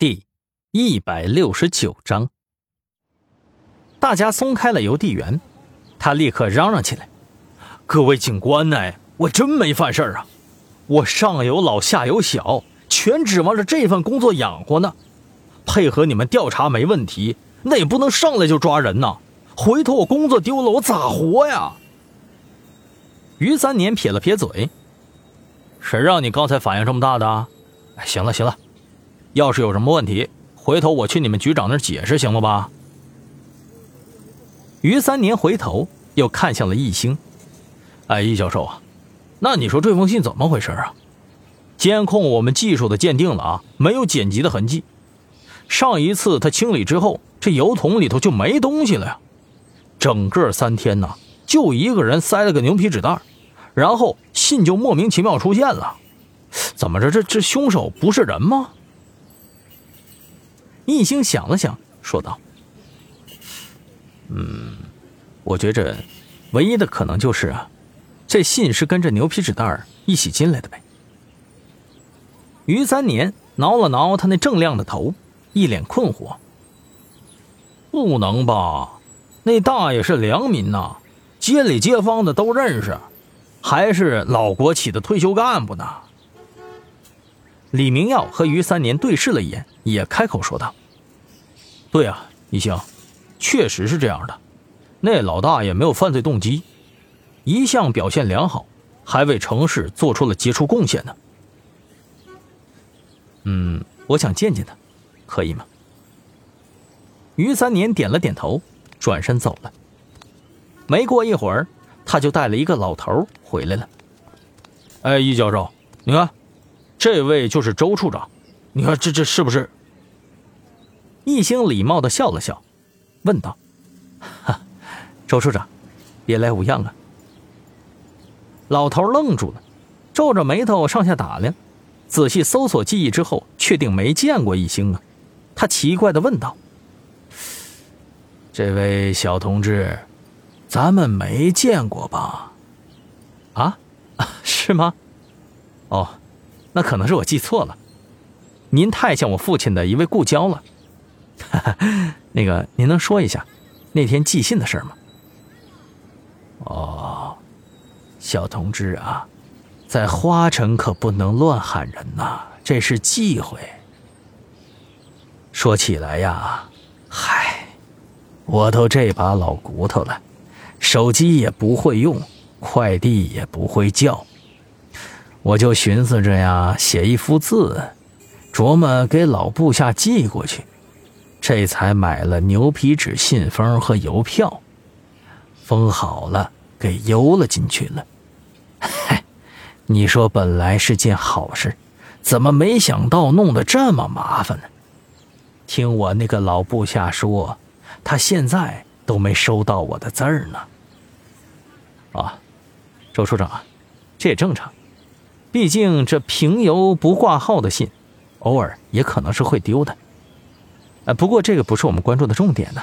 第一百六十九章，大家松开了邮递员，他立刻嚷嚷起来：“各位警官呢？我真没犯事啊！我上有老下有小，全指望着这份工作养活呢。配合你们调查没问题，那也不能上来就抓人呐！回头我工作丢了，我咋活呀？”于三年撇了撇嘴：“谁让你刚才反应这么大的？哎，行了行了。”要是有什么问题，回头我去你们局长那儿解释，行了吧？于三年回头又看向了易星，哎，易教授啊，那你说这封信怎么回事啊？监控我们技术的鉴定了啊，没有剪辑的痕迹。上一次他清理之后，这油桶里头就没东西了呀。整个三天呢，就一个人塞了个牛皮纸袋，然后信就莫名其妙出现了。怎么着？这这凶手不是人吗？一星想了想，说道：“嗯，我觉着，唯一的可能就是啊，这信是跟着牛皮纸袋一起进来的呗。”于三年挠了挠他那锃亮的头，一脸困惑：“不能吧？那大爷是良民呐，街里街坊的都认识，还是老国企的退休干部呢。”李明耀和于三年对视了一眼，也开口说道：“对啊，一星，确实是这样的。那老大爷没有犯罪动机，一向表现良好，还为城市做出了杰出贡献呢。嗯，我想见见他，可以吗？”于三年点了点头，转身走了。没过一会儿，他就带了一个老头回来了。哎，易教授，你看。这位就是周处长，你看这这是不是？易星礼貌的笑了笑，问道：“哈，周处长，别来无恙啊？”老头愣住了，皱着眉头上下打量，仔细搜索记忆之后，确定没见过易星啊。他奇怪的问道：“这位小同志，咱们没见过吧？啊，是吗？哦。”那可能是我记错了，您太像我父亲的一位故交了。哈 哈那个，您能说一下那天寄信的事吗？哦，小同志啊，在花城可不能乱喊人呐，这是忌讳。说起来呀，嗨，我都这把老骨头了，手机也不会用，快递也不会叫。我就寻思着呀，写一幅字，琢磨给老部下寄过去，这才买了牛皮纸信封和邮票，封好了给邮了进去了。嗨，你说本来是件好事，怎么没想到弄得这么麻烦呢？听我那个老部下说，他现在都没收到我的字儿呢。啊，周处长啊，这也正常。毕竟这平邮不挂号的信，偶尔也可能是会丢的。呃，不过这个不是我们关注的重点呢。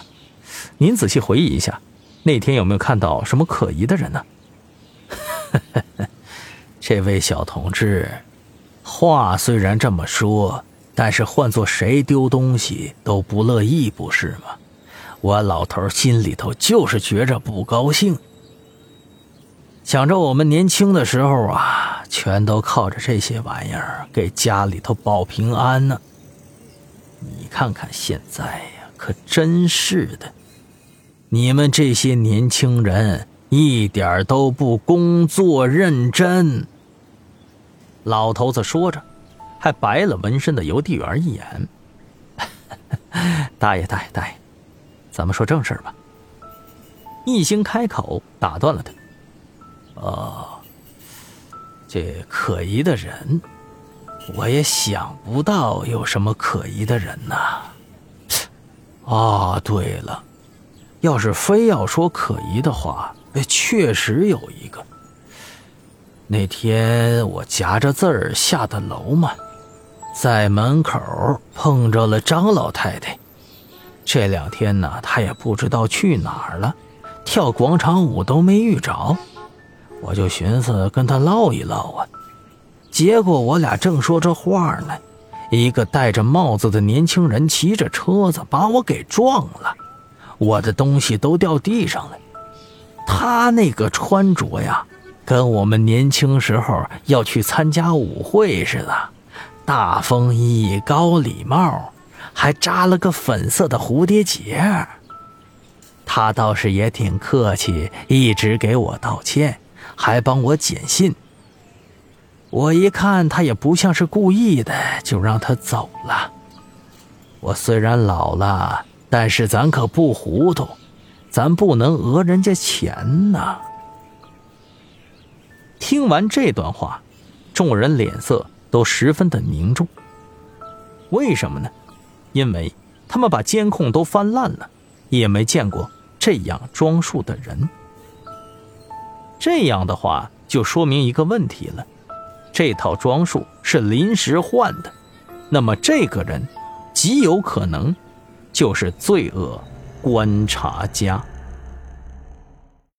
您仔细回忆一下，那天有没有看到什么可疑的人呢？这位小同志，话虽然这么说，但是换做谁丢东西都不乐意，不是吗？我老头心里头就是觉着不高兴，想着我们年轻的时候啊。全都靠着这些玩意儿给家里头保平安呢。看看现在呀，可真是的，你们这些年轻人一点都不工作认真。老头子说着，还白了纹身的邮递员一眼。大爷，大爷，大爷，咱们说正事吧。一兴开口打断了他。哦。这可疑的人，我也想不到有什么可疑的人呐。啊，对了，要是非要说可疑的话，确实有一个。那天我夹着字儿下的楼嘛，在门口碰着了张老太太。这两天呢，她也不知道去哪儿了，跳广场舞都没遇着。我就寻思跟她唠一唠啊，结果我俩正说着话呢，一个戴着帽子的年轻人骑着车子把我给撞了，我的东西都掉地上了。他那个穿着呀，跟我们年轻时候要去参加舞会似的，大风衣、高礼帽，还扎了个粉色的蝴蝶结。他倒是也挺客气，一直给我道歉，还帮我捡信。我一看他也不像是故意的，就让他走了。我虽然老了，但是咱可不糊涂。咱不能讹人家钱呐！听完这段话，众人脸色都十分的凝重。为什么呢？因为他们把监控都翻烂了，也没见过这样装束的人。这样的话，就说明一个问题了：这套装束是临时换的，那么这个人极有可能就是罪恶。观察家。